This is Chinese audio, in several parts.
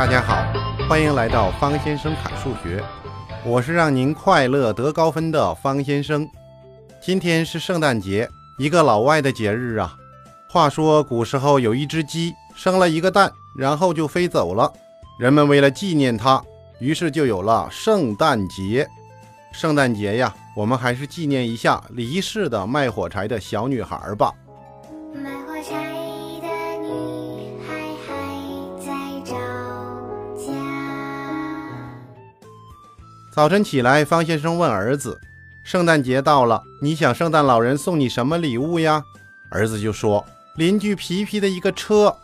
大家好，欢迎来到方先生侃数学，我是让您快乐得高分的方先生。今天是圣诞节，一个老外的节日啊。话说古时候有一只鸡生了一个蛋，然后就飞走了，人们为了纪念它，于是就有了圣诞节。圣诞节呀，我们还是纪念一下离世的卖火柴的小女孩吧。早晨起来，方先生问儿子：“圣诞节到了，你想圣诞老人送你什么礼物呀？”儿子就说：“邻居皮皮的一个车。”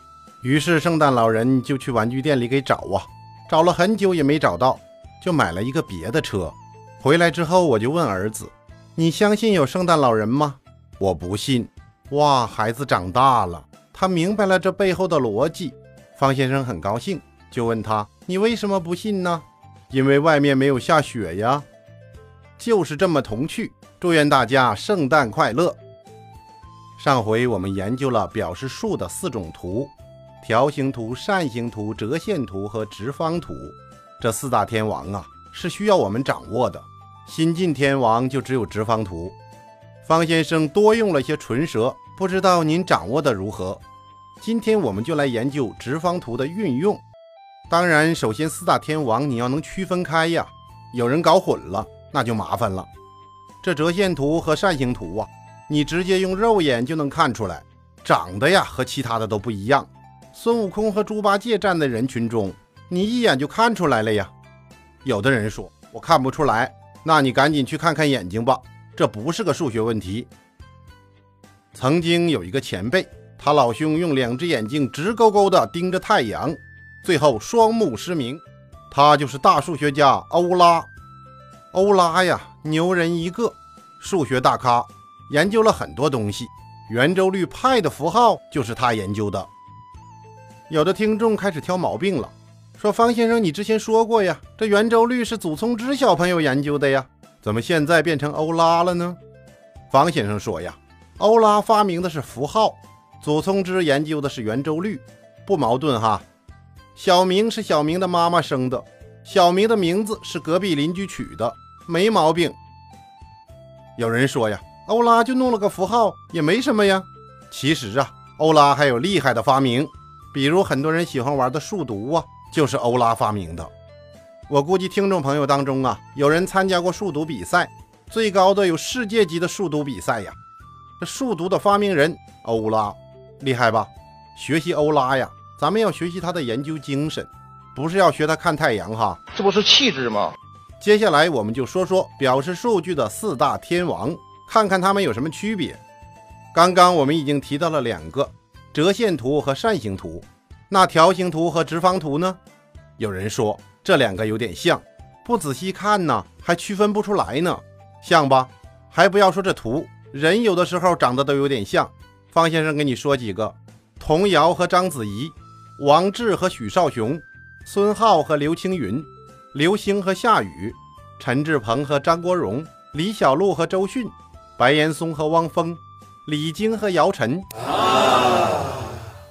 于是圣诞老人就去玩具店里给找啊，找了很久也没找到，就买了一个别的车。回来之后，我就问儿子：“你相信有圣诞老人吗？”我不信。哇，孩子长大了，他明白了这背后的逻辑。方先生很高兴，就问他：“你为什么不信呢？”因为外面没有下雪呀。就是这么童趣。祝愿大家圣诞快乐。上回我们研究了表示数的四种图：条形图、扇形图、折线图和直方图。这四大天王啊，是需要我们掌握的。新晋天王就只有直方图。方先生多用了些唇舌，不知道您掌握的如何？今天我们就来研究直方图的运用。当然，首先四大天王你要能区分开呀。有人搞混了，那就麻烦了。这折线图和扇形图啊，你直接用肉眼就能看出来，长得呀和其他的都不一样。孙悟空和猪八戒站在人群中，你一眼就看出来了呀。有的人说我看不出来。那你赶紧去看看眼睛吧，这不是个数学问题。曾经有一个前辈，他老兄用两只眼睛直勾勾地盯着太阳，最后双目失明。他就是大数学家欧拉。欧拉呀，牛人一个，数学大咖，研究了很多东西。圆周率派的符号就是他研究的。有的听众开始挑毛病了。说方先生，你之前说过呀，这圆周率是祖冲之小朋友研究的呀，怎么现在变成欧拉了呢？方先生说呀，欧拉发明的是符号，祖冲之研究的是圆周率，不矛盾哈。小明是小明的妈妈生的，小明的名字是隔壁邻居取的，没毛病。有人说呀，欧拉就弄了个符号，也没什么呀。其实啊，欧拉还有厉害的发明，比如很多人喜欢玩的数独啊。就是欧拉发明的。我估计听众朋友当中啊，有人参加过数独比赛，最高的有世界级的数独比赛呀。这数独的发明人欧拉厉害吧？学习欧拉呀，咱们要学习他的研究精神，不是要学他看太阳哈。这不是气质吗？接下来我们就说说表示数据的四大天王，看看他们有什么区别。刚刚我们已经提到了两个折线图和扇形图。那条形图和直方图呢？有人说这两个有点像，不仔细看呢，还区分不出来呢，像吧？还不要说这图，人有的时候长得都有点像。方先生给你说几个：童谣和章子怡，王志和许绍雄，孙浩和刘青云，刘星和夏雨，陈志朋和张国荣，李小璐和周迅，白岩松和汪峰，李菁和姚晨。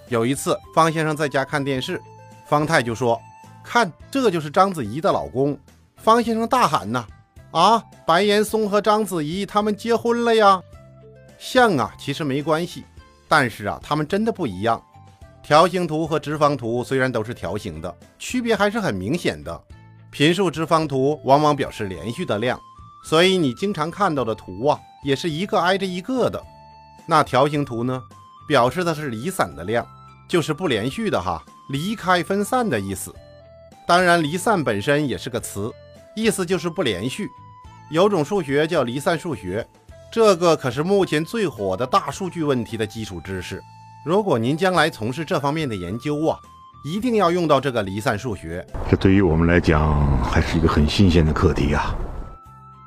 有一次，方先生在家看电视，方太就说：“看，这就是章子怡的老公。”方先生大喊：“呐，啊，白岩松和章子怡他们结婚了呀！”像啊，其实没关系，但是啊，他们真的不一样。条形图和直方图虽然都是条形的，区别还是很明显的。频数直方图往往表示连续的量，所以你经常看到的图啊，也是一个挨着一个的。那条形图呢，表示的是离散的量。就是不连续的哈，离开分散的意思。当然，离散本身也是个词，意思就是不连续。有种数学叫离散数学，这个可是目前最火的大数据问题的基础知识。如果您将来从事这方面的研究啊，一定要用到这个离散数学。这对于我们来讲还是一个很新鲜的课题啊。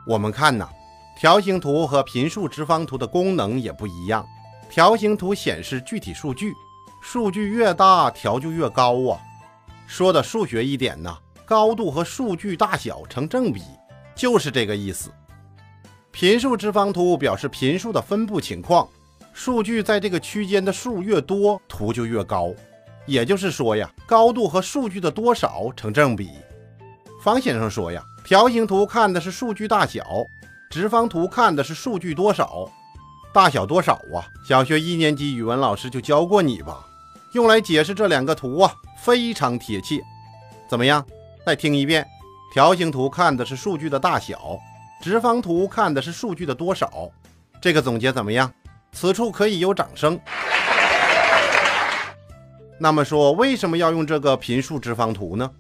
我们看呐，条形图和频数直方图的功能也不一样。条形图显示具体数据。数据越大，条就越高啊。说的数学一点呢，高度和数据大小成正比，就是这个意思。频数直方图表示频数的分布情况，数据在这个区间的数越多，图就越高。也就是说呀，高度和数据的多少成正比。方先生说呀，条形图看的是数据大小，直方图看的是数据多少。大小多少啊？小学一年级语文老师就教过你吧？用来解释这两个图啊，非常贴切。怎么样？再听一遍：条形图看的是数据的大小，直方图看的是数据的多少。这个总结怎么样？此处可以有掌声。那么说，为什么要用这个频数直方图呢？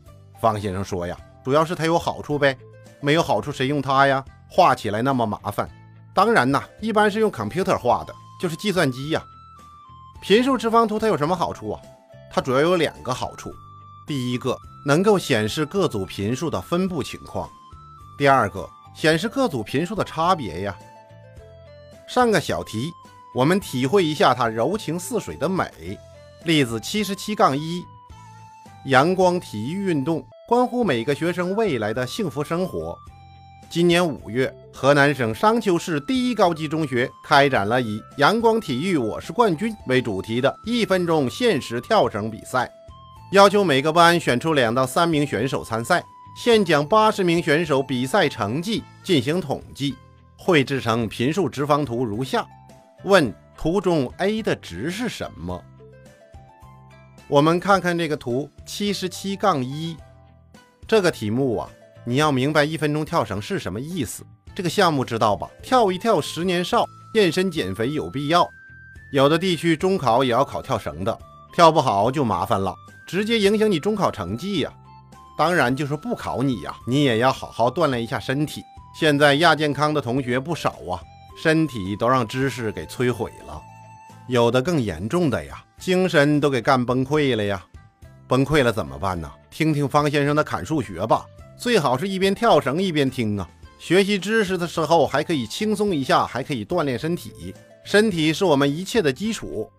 方先生说呀，主要是它有好处呗。没有好处谁用它呀？画起来那么麻烦。当然呐，一般是用 computer 画的，就是计算机呀。频数直方图它有什么好处啊？它主要有两个好处。第一个，能够显示各组频数的分布情况；第二个，显示各组频数的差别呀。上个小题，我们体会一下它柔情似水的美。例子七十七杠一，阳光体育运动关乎每个学生未来的幸福生活。今年五月，河南省商丘市第一高级中学开展了以“阳光体育我是冠军”为主题的一分钟限时跳绳比赛，要求每个班选出两到三名选手参赛，现将八十名选手比赛成绩进行统计，绘制成频数直方图如下。问：图中 a 的值是什么？我们看看这个图，七十七杠一，这个题目啊，你要明白一分钟跳绳是什么意思。这个项目知道吧？跳一跳十年少，健身减肥有必要。有的地区中考也要考跳绳的，跳不好就麻烦了，直接影响你中考成绩呀。当然，就是不考你呀，你也要好好锻炼一下身体。现在亚健康的同学不少啊，身体都让知识给摧毁了。有的更严重的呀。精神都给干崩溃了呀！崩溃了怎么办呢？听听方先生的砍数学吧，最好是一边跳绳一边听啊。学习知识的时候还可以轻松一下，还可以锻炼身体。身体是我们一切的基础。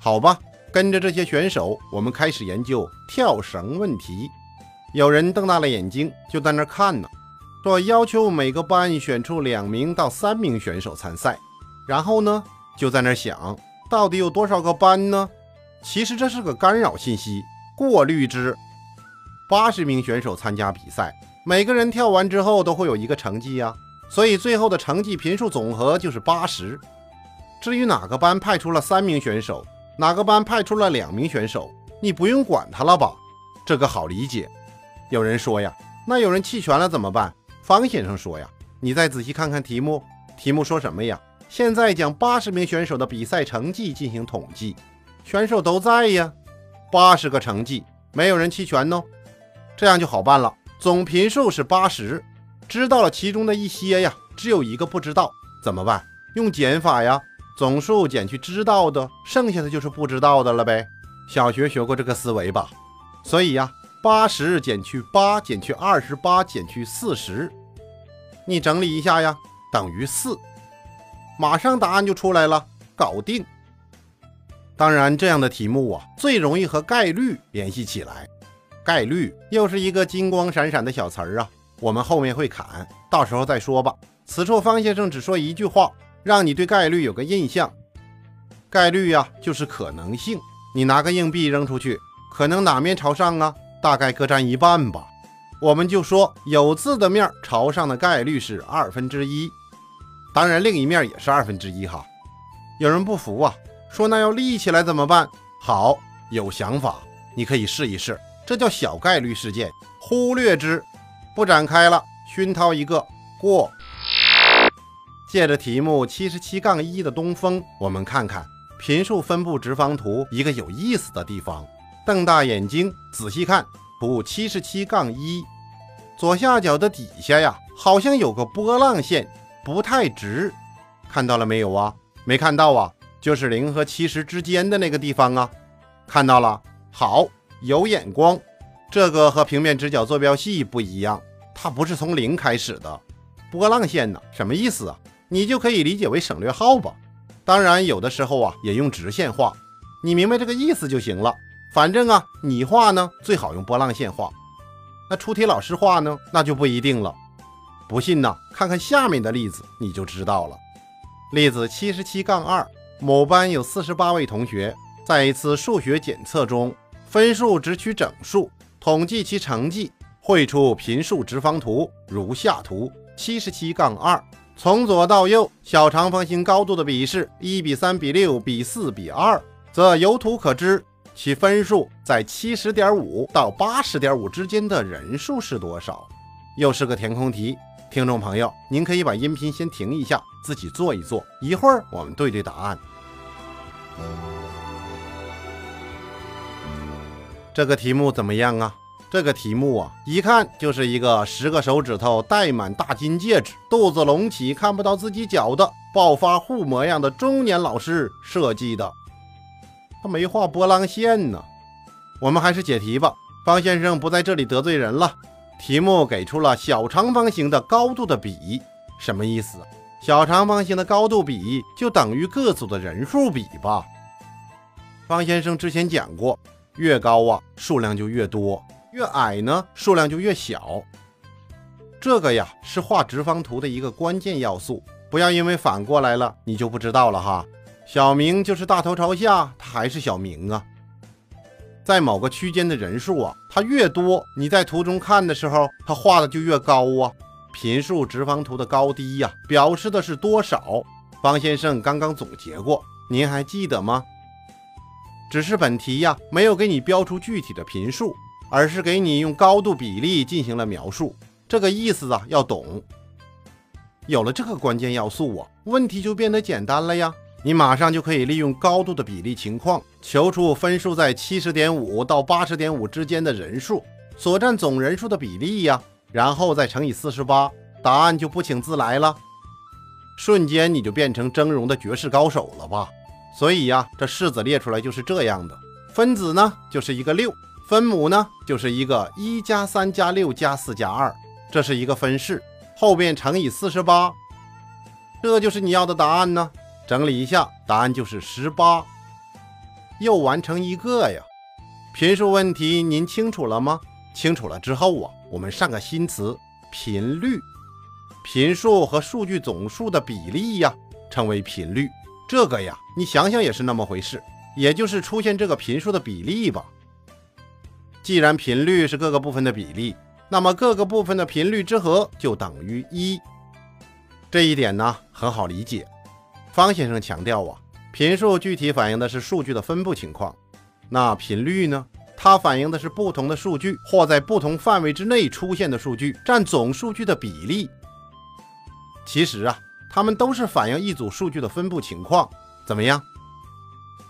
好吧，跟着这些选手，我们开始研究跳绳问题。有人瞪大了眼睛，就在那看呢，说要求每个班选出两名到三名选手参赛，然后呢，就在那想。到底有多少个班呢？其实这是个干扰信息过滤之。八十名选手参加比赛，每个人跳完之后都会有一个成绩呀，所以最后的成绩频数总和就是八十。至于哪个班派出了三名选手，哪个班派出了两名选手，你不用管他了吧？这个好理解。有人说呀，那有人弃权了怎么办？方先生说呀，你再仔细看看题目，题目说什么呀？现在将八十名选手的比赛成绩进行统计，选手都在呀，八十个成绩，没有人弃权哦，这样就好办了。总频数是八十，知道了其中的一些呀，只有一个不知道，怎么办？用减法呀，总数减去知道的，剩下的就是不知道的了呗。小学学过这个思维吧？所以呀，八十减去八减去二十八减去四十，你整理一下呀，等于四。马上答案就出来了，搞定。当然，这样的题目啊，最容易和概率联系起来。概率又是一个金光闪闪的小词儿啊，我们后面会砍，到时候再说吧。此处方先生只说一句话，让你对概率有个印象。概率呀，就是可能性。你拿个硬币扔出去，可能哪面朝上啊？大概各占一半吧。我们就说有字的面朝上的概率是二分之一。当然，另一面也是二分之一哈。有人不服啊，说那要立起来怎么办？好，有想法，你可以试一试。这叫小概率事件，忽略之，不展开了。熏陶一个过。借着题目七十七杠一的东风，我们看看频数分布直方图一个有意思的地方。瞪大眼睛仔细看图七十七杠一，左下角的底下呀，好像有个波浪线。不太直，看到了没有啊？没看到啊，就是零和七十之间的那个地方啊。看到了，好，有眼光。这个和平面直角坐标系不一样，它不是从零开始的。波浪线呢，什么意思啊？你就可以理解为省略号吧。当然，有的时候啊，也用直线画。你明白这个意思就行了。反正啊，你画呢，最好用波浪线画。那出题老师画呢，那就不一定了。不信呢，看看下面的例子你就知道了。例子七十七杠二，某班有四十八位同学，在一次数学检测中，分数只取整数，统计其成绩，绘出频数直方图，如下图：七十七杠二。从左到右，小长方形高度的比是一比三比六比四比二，则由图可知其分数在七十点五到八十点五之间的人数是多少。又是个填空题，听众朋友，您可以把音频先停一下，自己做一做，一会儿我们对对答案。这个题目怎么样啊？这个题目啊，一看就是一个十个手指头戴满大金戒指、肚子隆起看不到自己脚的暴发户模样的中年老师设计的。他没画波浪线呢。我们还是解题吧，方先生不在这里得罪人了。题目给出了小长方形的高度的比，什么意思？小长方形的高度比就等于各组的人数比吧？方先生之前讲过，越高啊，数量就越多。越矮呢，数量就越小。这个呀是画直方图的一个关键要素，不要因为反过来了你就不知道了哈。小明就是大头朝下，他还是小明啊。在某个区间的人数啊，它越多，你在图中看的时候，它画的就越高啊。频数直方图的高低呀，表示的是多少。方先生刚刚总结过，您还记得吗？只是本题呀，没有给你标出具体的频数。而是给你用高度比例进行了描述，这个意思啊要懂。有了这个关键要素啊，问题就变得简单了呀。你马上就可以利用高度的比例情况，求出分数在七十点五到八十点五之间的人数所占总人数的比例呀，然后再乘以四十八，答案就不请自来了。瞬间你就变成峥嵘的绝世高手了吧？所以呀，这式子列出来就是这样的，分子呢就是一个六。分母呢，就是一个一加三加六加四加二，这是一个分式，后边乘以四十八，这就是你要的答案呢。整理一下，答案就是十八，又完成一个呀。频数问题您清楚了吗？清楚了之后啊，我们上个新词频率，频数和数据总数的比例呀，称为频率。这个呀，你想想也是那么回事，也就是出现这个频数的比例吧。既然频率是各个部分的比例，那么各个部分的频率之和就等于一。这一点呢很好理解。方先生强调啊，频数具体反映的是数据的分布情况，那频率呢，它反映的是不同的数据或在不同范围之内出现的数据占总数据的比例。其实啊，它们都是反映一组数据的分布情况。怎么样？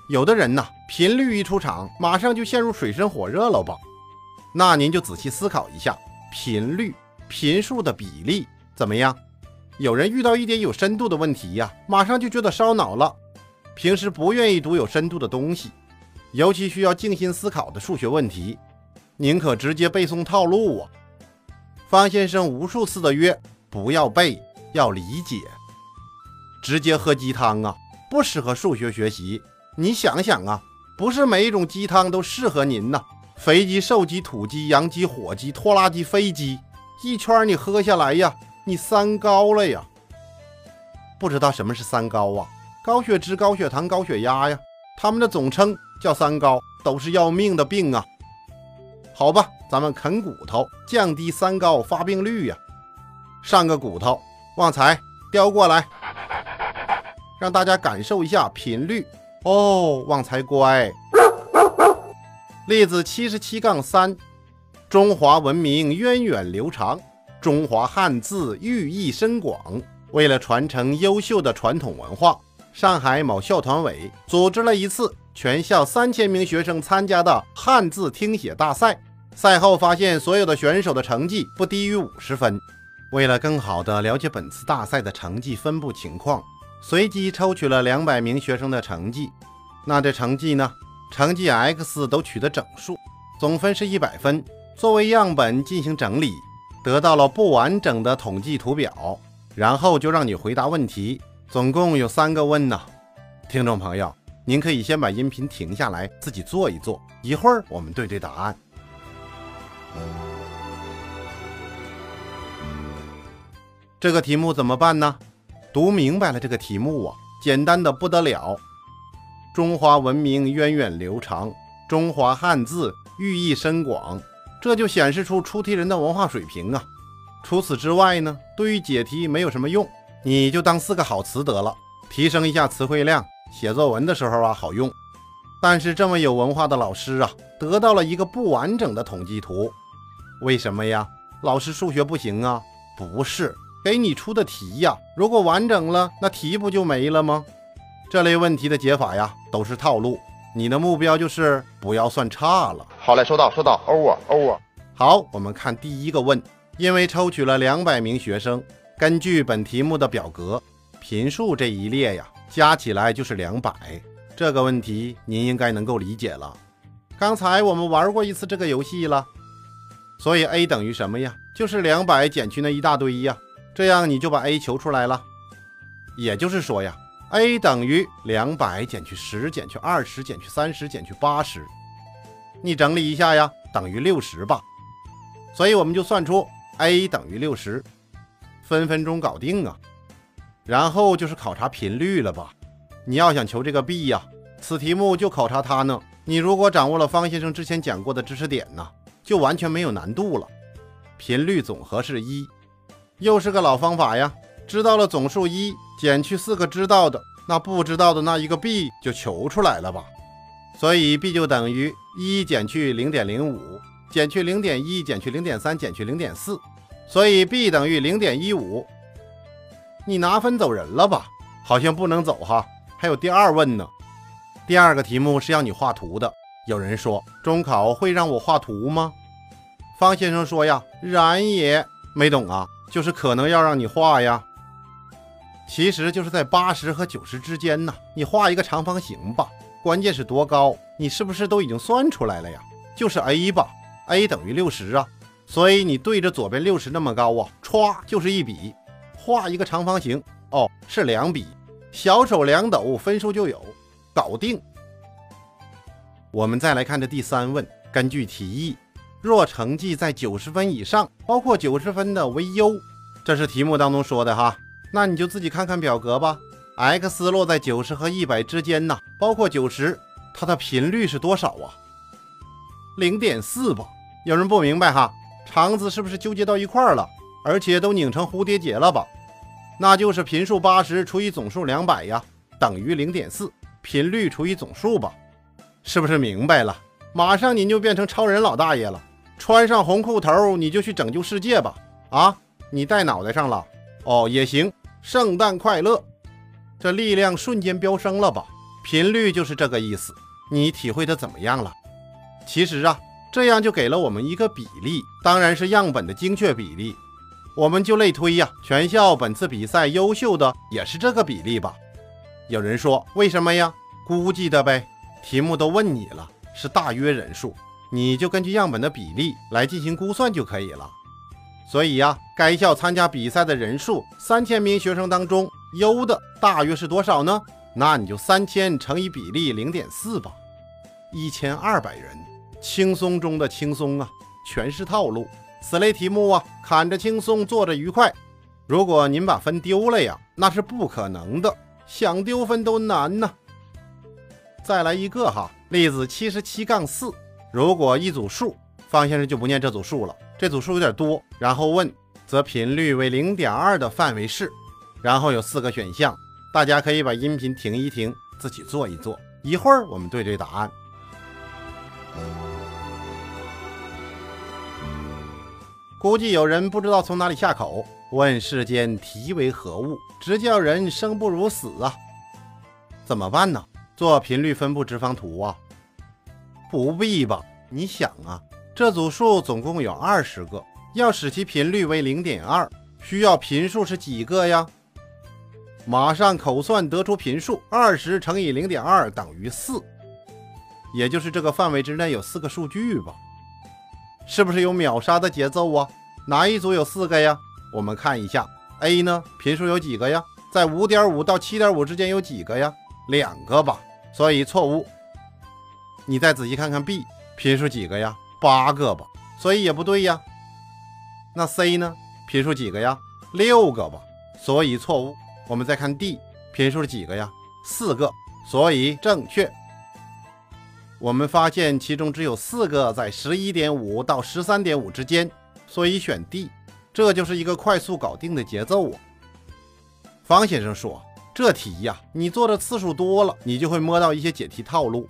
有的人呢，频率一出场，马上就陷入水深火热了吧？那您就仔细思考一下，频率、频数的比例怎么样？有人遇到一点有深度的问题呀，马上就觉得烧脑了。平时不愿意读有深度的东西，尤其需要静心思考的数学问题，宁可直接背诵套路啊。方先生无数次的约，不要背，要理解。直接喝鸡汤啊，不适合数学学习。你想想啊，不是每一种鸡汤都适合您呐。肥鸡、瘦鸡、土鸡、洋鸡、火鸡、拖拉机、飞机，一圈你喝下来呀，你三高了呀！不知道什么是三高啊？高血脂、高血糖、高血压呀，他们的总称叫三高，都是要命的病啊！好吧，咱们啃骨头，降低三高发病率呀。上个骨头，旺财叼过来，让大家感受一下频率哦。旺财乖。例子七十七杠三，中华文明源远流长，中华汉字寓意深广。为了传承优秀的传统文化，上海某校团委组织了一次全校三千名学生参加的汉字听写大赛。赛后发现，所有的选手的成绩不低于五十分。为了更好地了解本次大赛的成绩分布情况，随机抽取了两百名学生的成绩。那这成绩呢？成绩 x 都取得整数，总分是一百分。作为样本进行整理，得到了不完整的统计图表，然后就让你回答问题。总共有三个问呢。听众朋友，您可以先把音频停下来，自己做一做，一会儿我们对对答案。这个题目怎么办呢？读明白了这个题目啊，简单的不得了。中华文明源远流长，中华汉字寓意深广，这就显示出出题人的文化水平啊。除此之外呢，对于解题没有什么用，你就当四个好词得了，提升一下词汇量，写作文的时候啊好用。但是这么有文化的老师啊，得到了一个不完整的统计图，为什么呀？老师数学不行啊？不是，给你出的题呀，如果完整了，那题不就没了吗？这类问题的解法呀，都是套路。你的目标就是不要算差了。好嘞，收到收到，over over。好，我们看第一个问，因为抽取了两百名学生，根据本题目的表格，频数这一列呀，加起来就是两百。这个问题您应该能够理解了。刚才我们玩过一次这个游戏了，所以 a 等于什么呀？就是两百减去那一大堆呀。这样你就把 a 求出来了。也就是说呀，a 等于两百减去十减去二十减去三十减去八十。你整理一下呀，等于六十吧。所以我们就算出 a 等于六十，分分钟搞定啊。然后就是考察频率了吧？你要想求这个 b 呀，此题目就考察它呢。你如果掌握了方先生之前讲过的知识点呢，就完全没有难度了。频率总和是一，又是个老方法呀。知道了总数一，减去四个知道的，那不知道的那一个 b 就求出来了吧？所以 b 就等于一减去零点零五，减去零点一，减去零点三，减去零点四，所以 b 等于零点一五。你拿分走人了吧？好像不能走哈。还有第二问呢，第二个题目是要你画图的。有人说中考会让我画图吗？方先生说呀，然也。没懂啊，就是可能要让你画呀。其实就是在八十和九十之间呢，你画一个长方形吧。关键是多高，你是不是都已经算出来了呀？就是 a 吧，a 等于六十啊。所以你对着左边六十那么高啊，歘就是一笔，画一个长方形。哦，是两笔。小手两抖，分数就有，搞定。我们再来看这第三问，根据题意，若成绩在九十分以上，包括九十分的为优，这是题目当中说的哈。那你就自己看看表格吧。x 落在九十和一百之间呢，包括九十，它的频率是多少啊？零点四吧。有人不明白哈，肠子是不是纠结到一块儿了，而且都拧成蝴蝶结了吧？那就是频数八十除以总数两百呀，等于零点四。频率除以总数吧，是不是明白了？马上您就变成超人老大爷了，穿上红裤头你就去拯救世界吧！啊，你戴脑袋上了？哦，也行。圣诞快乐！这力量瞬间飙升了吧？频率就是这个意思。你体会的怎么样了？其实啊，这样就给了我们一个比例，当然是样本的精确比例。我们就类推呀，全校本次比赛优秀的也是这个比例吧？有人说为什么呀？估计的呗。题目都问你了，是大约人数，你就根据样本的比例来进行估算就可以了。所以呀，该校参加比赛的人数三千名学生当中，优的大约是多少呢？那你就三千乘以比例零点四吧，一千二百人，轻松中的轻松啊，全是套路。此类题目啊，看着轻松，做着愉快。如果您把分丢了呀，那是不可能的，想丢分都难呢。再来一个哈，例子七十七杠四。如果一组数，方先生就不念这组数了，这组数有点多。然后问，则频率为零点二的范围是，然后有四个选项，大家可以把音频停一停，自己做一做。一会儿我们对对答案。估计有人不知道从哪里下口，问世间题为何物，直叫人生不如死啊！怎么办呢？做频率分布直方图啊？不必吧？你想啊，这组数总共有二十个，要使其频率为零点二，需要频数是几个呀？马上口算得出频数，二十乘以零点二等于四，也就是这个范围之内有四个数据吧？是不是有秒杀的节奏啊？哪一组有四个呀？我们看一下，A 呢，频数有几个呀？在五点五到七点五之间有几个呀？两个吧，所以错误。你再仔细看看 B，频数几个呀？八个吧，所以也不对呀。那 C 呢？频数几个呀？六个吧，所以错误。我们再看 D，频数是几个呀？四个，所以正确。我们发现其中只有四个在十一点五到十三点五之间，所以选 D。这就是一个快速搞定的节奏啊！方先生说：“这题呀，你做的次数多了，你就会摸到一些解题套路。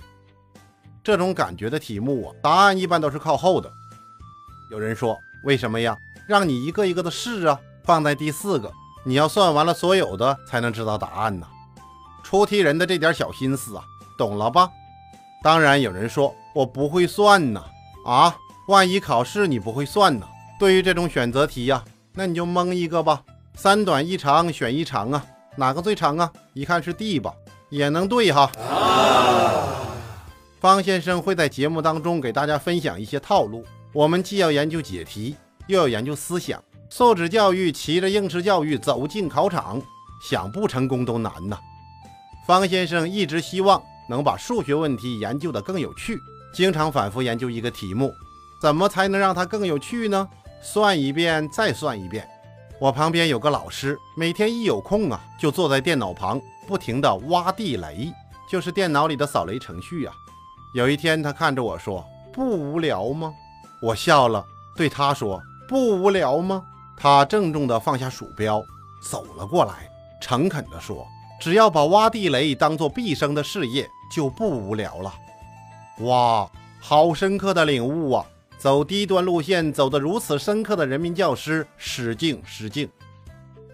这种感觉的题目啊，答案一般都是靠后的。”有人说：“为什么呀？让你一个一个的试啊，放在第四个，你要算完了所有的才能知道答案呢。”出题人的这点小心思啊，懂了吧？当然有人说：“我不会算呢。”啊，万一考试你不会算呢？对于这种选择题呀，那你就蒙一个吧，三短一长选一长啊，哪个最长啊？一看是 D 吧，也能对哈。方先生会在节目当中给大家分享一些套路，我们既要研究解题，又要研究思想，素质教育骑着应试教育走进考场，想不成功都难呐。方先生一直希望能把数学问题研究得更有趣，经常反复研究一个题目，怎么才能让它更有趣呢？算一遍，再算一遍。我旁边有个老师，每天一有空啊，就坐在电脑旁，不停地挖地雷，就是电脑里的扫雷程序啊。有一天，他看着我说：“不无聊吗？”我笑了，对他说：“不无聊吗？”他郑重地放下鼠标，走了过来，诚恳地说：“只要把挖地雷当做毕生的事业，就不无聊了。”哇，好深刻的领悟啊！走低端路线走得如此深刻的人民教师，失敬失敬。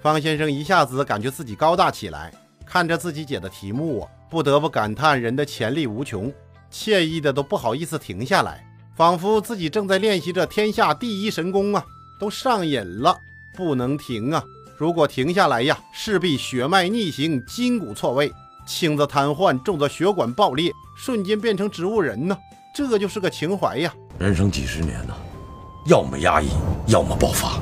方先生一下子感觉自己高大起来，看着自己解的题目，不得不感叹人的潜力无穷，惬意的都不好意思停下来，仿佛自己正在练习着天下第一神功啊，都上瘾了，不能停啊！如果停下来呀，势必血脉逆行，筋骨错位，轻则瘫痪，重则血管爆裂，瞬间变成植物人呢。这就是个情怀呀！人生几十年呢，要么压抑，要么爆发。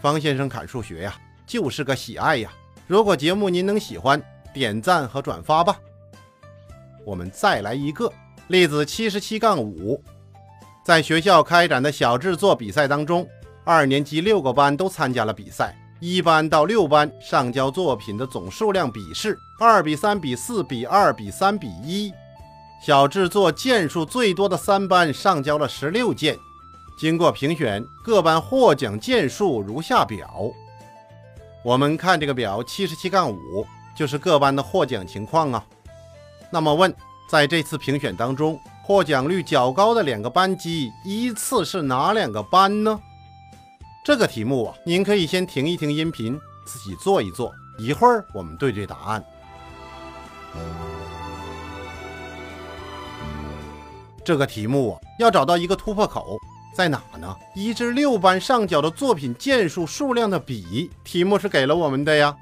方先生砍数学呀，就是个喜爱呀。如果节目您能喜欢，点赞和转发吧。我们再来一个例子：七十七杠五，在学校开展的小制作比赛当中，二年级六个班都参加了比赛，一班到六班上交作品的总数量比是二比三比四比二比三比一。小制作件数最多的三班上交了十六件，经过评选，各班获奖件数如下表。我们看这个表，七十七杠五就是各班的获奖情况啊。那么问，在这次评选当中，获奖率较高的两个班级依次是哪两个班呢？这个题目啊，您可以先停一停音频，自己做一做，一会儿我们对对答案。这个题目啊，要找到一个突破口在哪呢？一至六班上缴的作品件数数量的比，题目是给了我们的呀。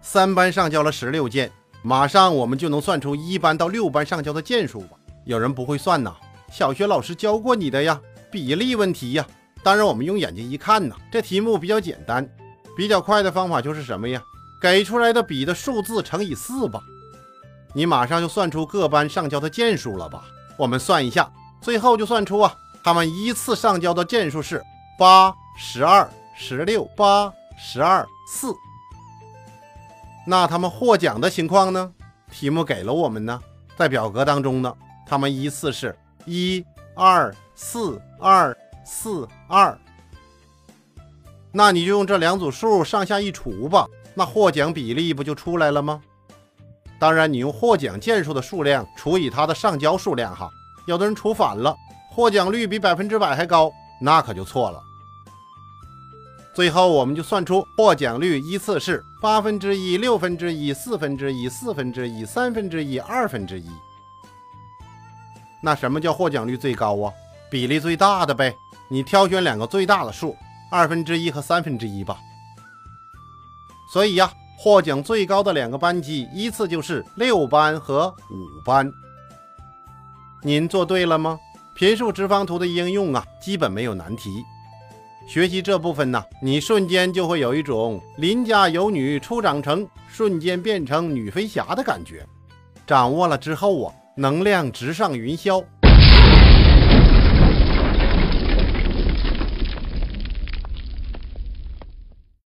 三班上交了十六件，马上我们就能算出一班到六班上交的件数吧？有人不会算呐？小学老师教过你的呀，比例问题呀。当然，我们用眼睛一看呢，这题目比较简单，比较快的方法就是什么呀？给出来的比的数字乘以四吧，你马上就算出各班上交的件数了吧？我们算一下，最后就算出啊，他们依次上交的件数是八、十二、十六、八、十二、四。那他们获奖的情况呢？题目给了我们呢，在表格当中呢，他们依次是一、二、四、二、四、二。那你就用这两组数上下一除吧，那获奖比例不就出来了吗？当然，你用获奖件数的数量除以它的上交数量，哈，有的人除反了，获奖率比百分之百还高，那可就错了。最后，我们就算出获奖率依次是八分之一、六分之一、四分之一、四分之一、三分之一、二分之一。那什么叫获奖率最高啊？比例最大的呗。你挑选两个最大的数，二分之一和三分之一吧。所以呀。获奖最高的两个班级依次就是六班和五班。您做对了吗？频数直方图的应用啊，基本没有难题。学习这部分呢，你瞬间就会有一种邻家有女初长成，瞬间变成女飞侠的感觉。掌握了之后啊，能量直上云霄，